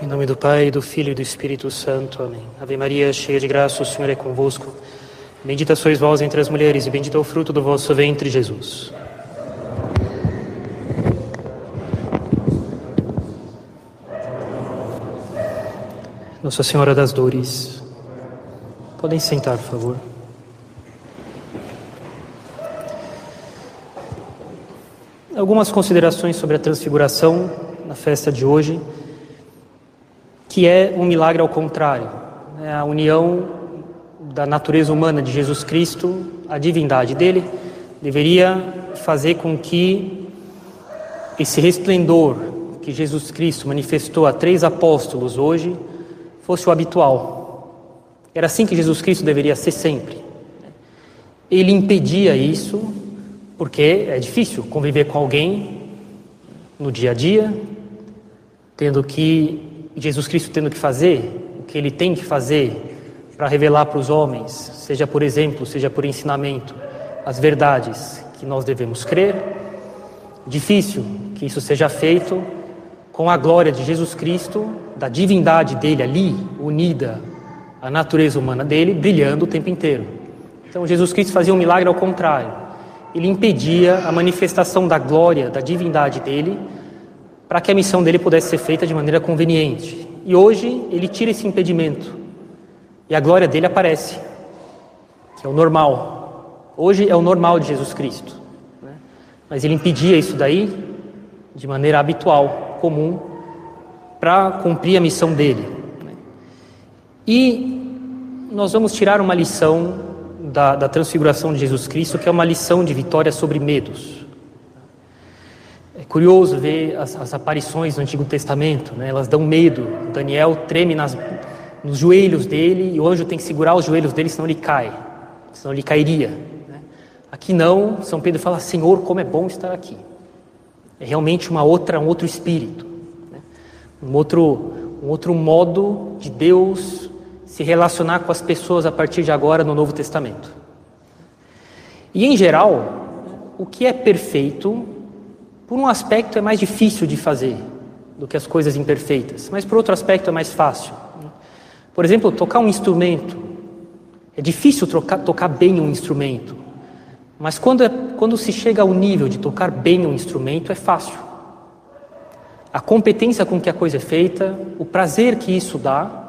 Em nome do Pai, do Filho e do Espírito Santo. Amém. Ave Maria, cheia de graça, o Senhor é convosco. Bendita sois vós entre as mulheres e bendito é o fruto do vosso ventre, Jesus. Nossa Senhora das Dores. Podem sentar, por favor. Algumas considerações sobre a transfiguração na festa de hoje, que é um milagre ao contrário, é a união da natureza humana de Jesus Cristo, a divindade dele, deveria fazer com que esse resplendor que Jesus Cristo manifestou a três apóstolos hoje fosse o habitual. Era assim que Jesus Cristo deveria ser sempre. Ele impedia isso porque é difícil conviver com alguém no dia a dia, tendo que Jesus Cristo tendo que fazer o que ele tem que fazer para revelar para os homens, seja por exemplo, seja por ensinamento, as verdades que nós devemos crer. Difícil que isso seja feito com a glória de Jesus Cristo, da divindade dele ali, unida à natureza humana dele, brilhando o tempo inteiro. Então Jesus Cristo fazia um milagre ao contrário ele impedia a manifestação da glória, da divindade dele, para que a missão dele pudesse ser feita de maneira conveniente. E hoje ele tira esse impedimento e a glória dele aparece, que é o normal. Hoje é o normal de Jesus Cristo. Né? Mas ele impedia isso daí de maneira habitual, comum, para cumprir a missão dele. Né? E nós vamos tirar uma lição da, da transfiguração de Jesus Cristo, que é uma lição de vitória sobre medos. Curioso ver as, as aparições no Antigo Testamento, né? elas dão medo. Daniel treme nas, nos joelhos dele e o anjo tem que segurar os joelhos dele, senão ele cai, senão ele cairia. Né? Aqui não, São Pedro fala: Senhor, como é bom estar aqui. É realmente uma outra, um outro espírito, né? um outro, um outro modo de Deus se relacionar com as pessoas a partir de agora no Novo Testamento. E em geral, o que é perfeito, por um aspecto é mais difícil de fazer do que as coisas imperfeitas, mas por outro aspecto é mais fácil. Por exemplo, tocar um instrumento. É difícil trocar, tocar bem um instrumento, mas quando, é, quando se chega ao nível de tocar bem um instrumento, é fácil. A competência com que a coisa é feita, o prazer que isso dá,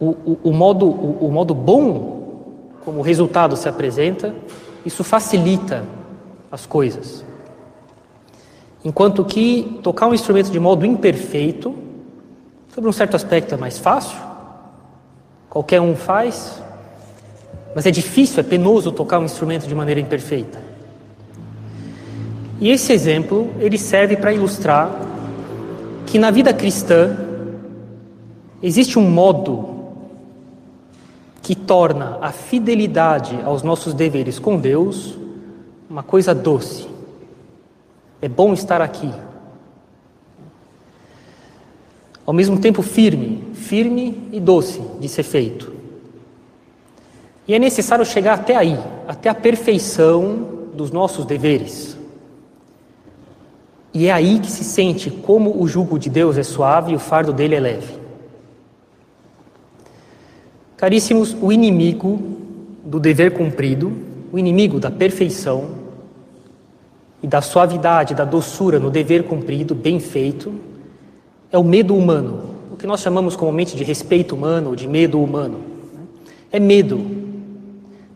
o, o, o modo, o, o modo bom como o resultado se apresenta, isso facilita as coisas. Enquanto que tocar um instrumento de modo imperfeito, sobre um certo aspecto é mais fácil, qualquer um faz, mas é difícil, é penoso tocar um instrumento de maneira imperfeita. E esse exemplo, ele serve para ilustrar que na vida cristã existe um modo que torna a fidelidade aos nossos deveres com Deus uma coisa doce. É bom estar aqui. Ao mesmo tempo firme, firme e doce de ser feito. E é necessário chegar até aí, até a perfeição dos nossos deveres. E é aí que se sente como o jugo de Deus é suave e o fardo dele é leve. Caríssimos, o inimigo do dever cumprido, o inimigo da perfeição e da suavidade, da doçura no dever cumprido, bem feito, é o medo humano, o que nós chamamos comumente de respeito humano ou de medo humano. É medo,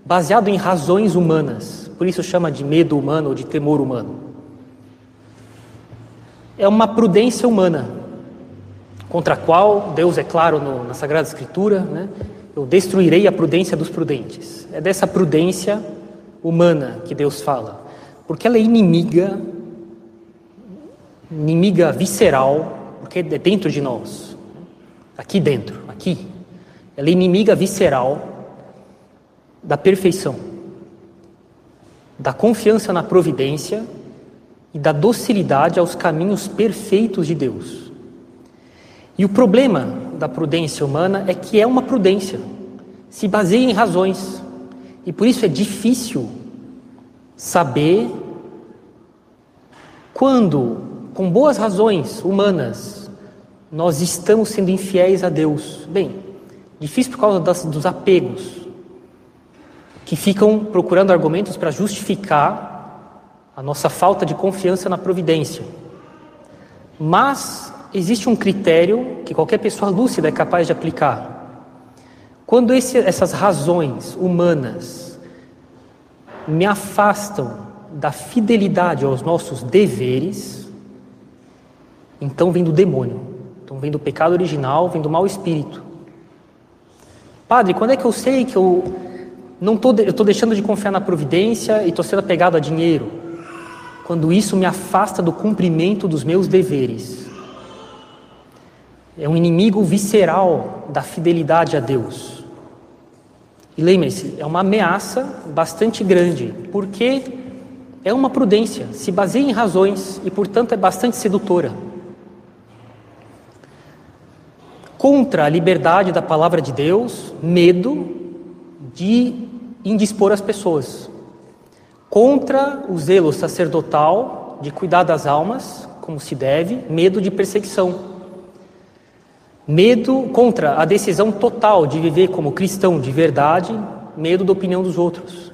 baseado em razões humanas, por isso chama de medo humano ou de temor humano. É uma prudência humana, contra a qual Deus, é claro, no, na Sagrada Escritura, né, eu destruirei a prudência dos prudentes. É dessa prudência humana que Deus fala, porque ela é inimiga, inimiga visceral, porque é dentro de nós, aqui dentro, aqui. Ela é inimiga visceral da perfeição, da confiança na providência e da docilidade aos caminhos perfeitos de Deus. E o problema da prudência humana é que é uma prudência, se baseia em razões. E por isso é difícil saber quando, com boas razões humanas, nós estamos sendo infiéis a Deus. Bem, difícil por causa das, dos apegos, que ficam procurando argumentos para justificar a nossa falta de confiança na providência. Mas existe um critério que qualquer pessoa lúcida é capaz de aplicar. Quando esse, essas razões humanas me afastam da fidelidade aos nossos deveres, então vem do demônio, então vem do pecado original, vem do mau espírito. Padre, quando é que eu sei que eu não tô, eu estou deixando de confiar na providência e estou sendo apegado a dinheiro? Quando isso me afasta do cumprimento dos meus deveres. É um inimigo visceral da fidelidade a Deus. E lembre-se, é uma ameaça bastante grande, porque é uma prudência, se baseia em razões e, portanto, é bastante sedutora. Contra a liberdade da palavra de Deus, medo de indispor as pessoas. Contra o zelo sacerdotal de cuidar das almas, como se deve, medo de perseguição. Medo contra a decisão total de viver como cristão de verdade, medo da opinião dos outros.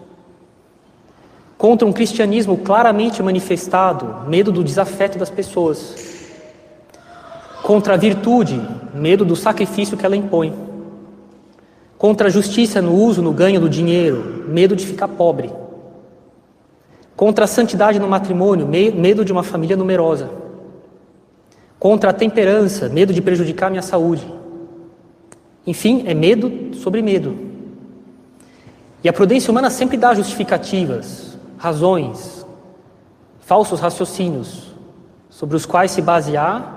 Contra um cristianismo claramente manifestado, medo do desafeto das pessoas, contra a virtude, medo do sacrifício que ela impõe, contra a justiça no uso, no ganho do dinheiro, medo de ficar pobre, contra a santidade no matrimônio, medo de uma família numerosa, contra a temperança, medo de prejudicar minha saúde. Enfim, é medo sobre medo. E a prudência humana sempre dá justificativas, razões, falsos raciocínios sobre os quais se basear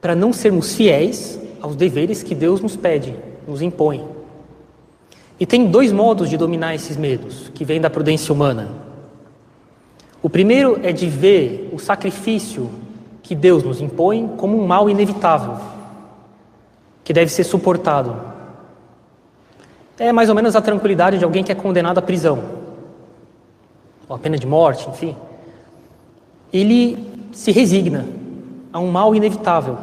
para não sermos fiéis aos deveres que Deus nos pede, nos impõe. E tem dois modos de dominar esses medos, que vêm da prudência humana. O primeiro é de ver o sacrifício que Deus nos impõe como um mal inevitável, que deve ser suportado. É mais ou menos a tranquilidade de alguém que é condenado à prisão ou a pena de morte, enfim, ele se resigna a um mal inevitável.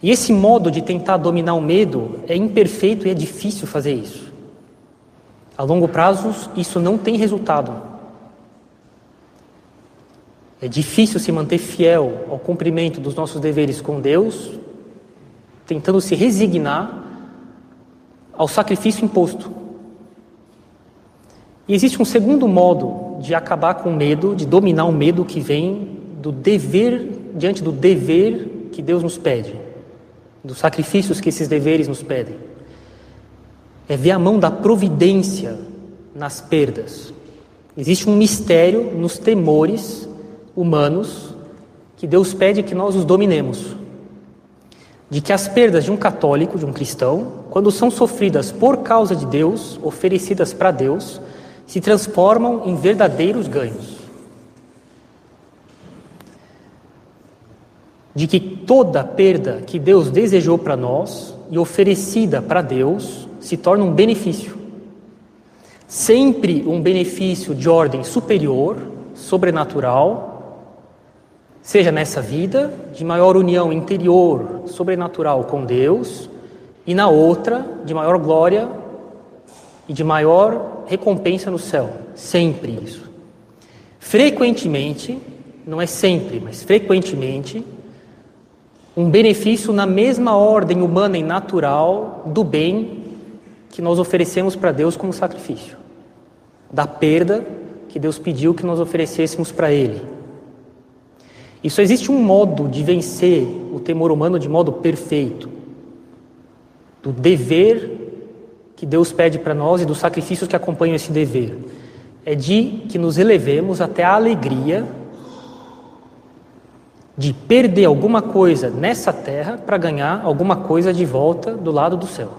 E esse modo de tentar dominar o medo é imperfeito e é difícil fazer isso. A longo prazo, isso não tem resultado. É difícil se manter fiel ao cumprimento dos nossos deveres com Deus, tentando se resignar ao sacrifício imposto. E existe um segundo modo de acabar com o medo, de dominar o medo que vem do dever, diante do dever que Deus nos pede, dos sacrifícios que esses deveres nos pedem. É ver a mão da providência nas perdas. Existe um mistério nos temores humanos que Deus pede que nós os dominemos. De que as perdas de um católico, de um cristão, quando são sofridas por causa de Deus, oferecidas para Deus, se transformam em verdadeiros ganhos. De que toda perda que Deus desejou para nós e oferecida para Deus se torna um benefício. Sempre um benefício de ordem superior, sobrenatural, seja nessa vida, de maior união interior, sobrenatural com Deus, e na outra, de maior glória e de maior recompensa no céu. Sempre isso. Frequentemente, não é sempre, mas frequentemente, um benefício na mesma ordem humana e natural do bem que nós oferecemos para Deus como sacrifício, da perda que Deus pediu que nós oferecêssemos para Ele. Isso existe um modo de vencer o temor humano de modo perfeito, do dever que Deus pede para nós e dos sacrifícios que acompanham esse dever. É de que nos elevemos até a alegria de perder alguma coisa nessa terra para ganhar alguma coisa de volta do lado do céu.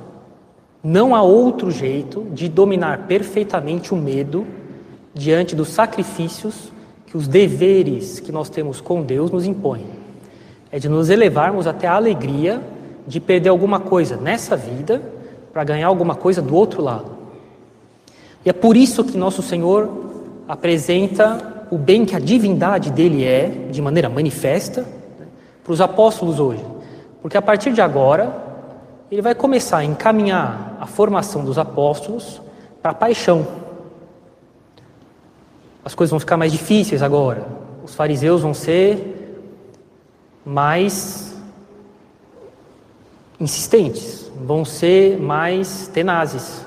Não há outro jeito de dominar perfeitamente o medo diante dos sacrifícios que os deveres que nós temos com Deus nos impõem. É de nos elevarmos até a alegria de perder alguma coisa nessa vida para ganhar alguma coisa do outro lado. E é por isso que nosso Senhor apresenta o bem que a divindade dele é, de maneira manifesta, né, para os apóstolos hoje. Porque a partir de agora, ele vai começar a encaminhar a formação dos apóstolos para a paixão. As coisas vão ficar mais difíceis agora. Os fariseus vão ser mais insistentes, vão ser mais tenazes.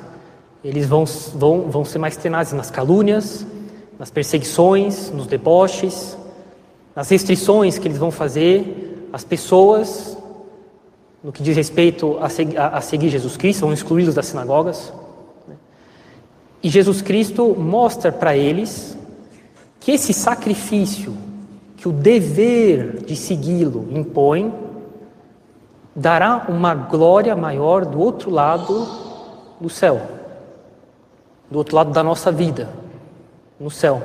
Eles vão, vão, vão ser mais tenazes nas calúnias, nas perseguições, nos deboches, nas restrições que eles vão fazer às pessoas no que diz respeito a, a, a seguir Jesus Cristo, vão excluí-los das sinagogas. E Jesus Cristo mostra para eles que esse sacrifício que o dever de segui-lo impõe dará uma glória maior do outro lado do céu, do outro lado da nossa vida, no céu.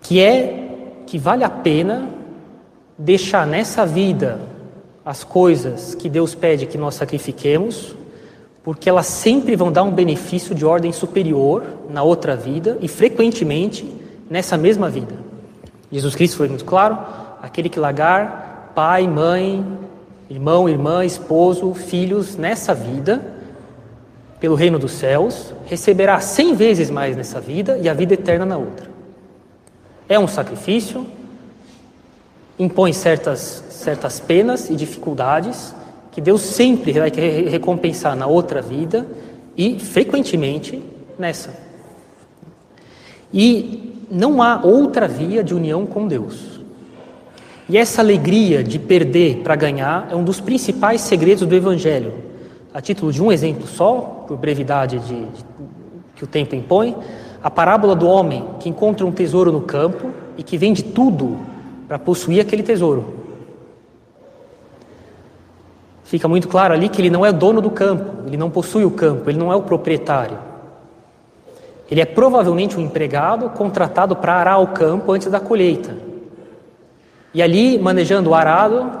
Que é que vale a pena deixar nessa vida as coisas que Deus pede que nós sacrifiquemos, porque elas sempre vão dar um benefício de ordem superior na outra vida e frequentemente nessa mesma vida. Jesus Cristo foi muito claro: aquele que largar pai, mãe, irmão, irmã, esposo, filhos nessa vida, pelo reino dos céus, receberá cem vezes mais nessa vida e a vida eterna na outra. É um sacrifício, impõe certas, certas penas e dificuldades que Deus sempre vai recompensar na outra vida e frequentemente nessa. E não há outra via de união com Deus. E essa alegria de perder para ganhar é um dos principais segredos do Evangelho. A título de um exemplo só, por brevidade de, de, que o tempo impõe, a parábola do homem que encontra um tesouro no campo e que vende tudo para possuir aquele tesouro. Fica muito claro ali que ele não é dono do campo, ele não possui o campo, ele não é o proprietário. Ele é provavelmente um empregado contratado para arar o campo antes da colheita. E ali, manejando o arado,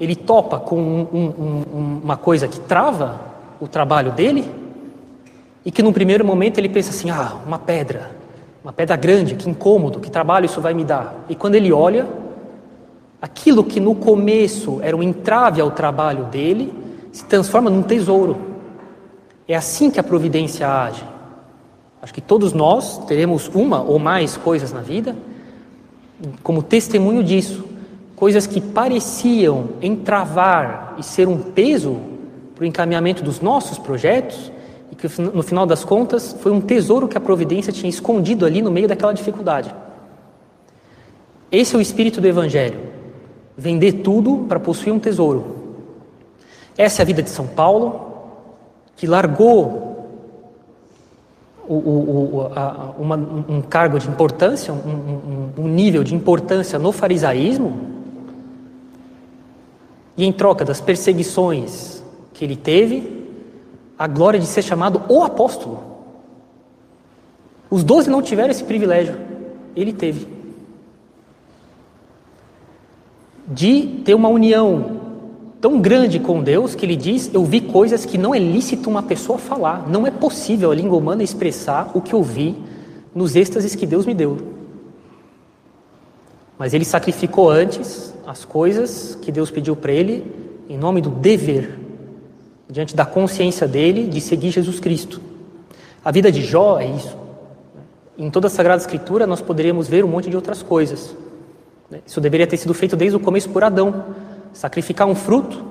ele topa com um, um, uma coisa que trava o trabalho dele e que no primeiro momento ele pensa assim: ah, uma pedra, uma pedra grande, que incômodo, que trabalho isso vai me dar. E quando ele olha, Aquilo que no começo era um entrave ao trabalho dele se transforma num tesouro. É assim que a providência age. Acho que todos nós teremos uma ou mais coisas na vida como testemunho disso. Coisas que pareciam entravar e ser um peso para o encaminhamento dos nossos projetos e que no final das contas foi um tesouro que a providência tinha escondido ali no meio daquela dificuldade. Esse é o espírito do Evangelho vender tudo para possuir um tesouro. Essa é a vida de São Paulo, que largou o, o, o, a, uma, um cargo de importância, um, um, um nível de importância no farisaísmo, e em troca das perseguições que ele teve, a glória de ser chamado o apóstolo. Os doze não tiveram esse privilégio, ele teve. De ter uma união tão grande com Deus que ele diz: Eu vi coisas que não é lícito uma pessoa falar, não é possível a língua humana expressar o que eu vi nos êxtases que Deus me deu. Mas ele sacrificou antes as coisas que Deus pediu para ele em nome do dever, diante da consciência dele de seguir Jesus Cristo. A vida de Jó é isso. Em toda a Sagrada Escritura nós poderíamos ver um monte de outras coisas. Né? Isso deveria ter sido feito desde o começo por Adão. Sacrificar um fruto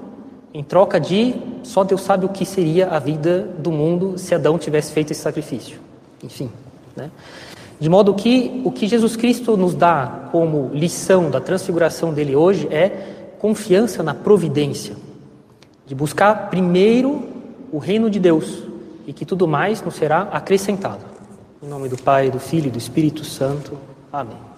em troca de só Deus sabe o que seria a vida do mundo se Adão tivesse feito esse sacrifício. Enfim, né? De modo que o que Jesus Cristo nos dá como lição da transfiguração dele hoje é confiança na providência, de buscar primeiro o reino de Deus e que tudo mais nos será acrescentado. Em nome do Pai, do Filho e do Espírito Santo. Amém.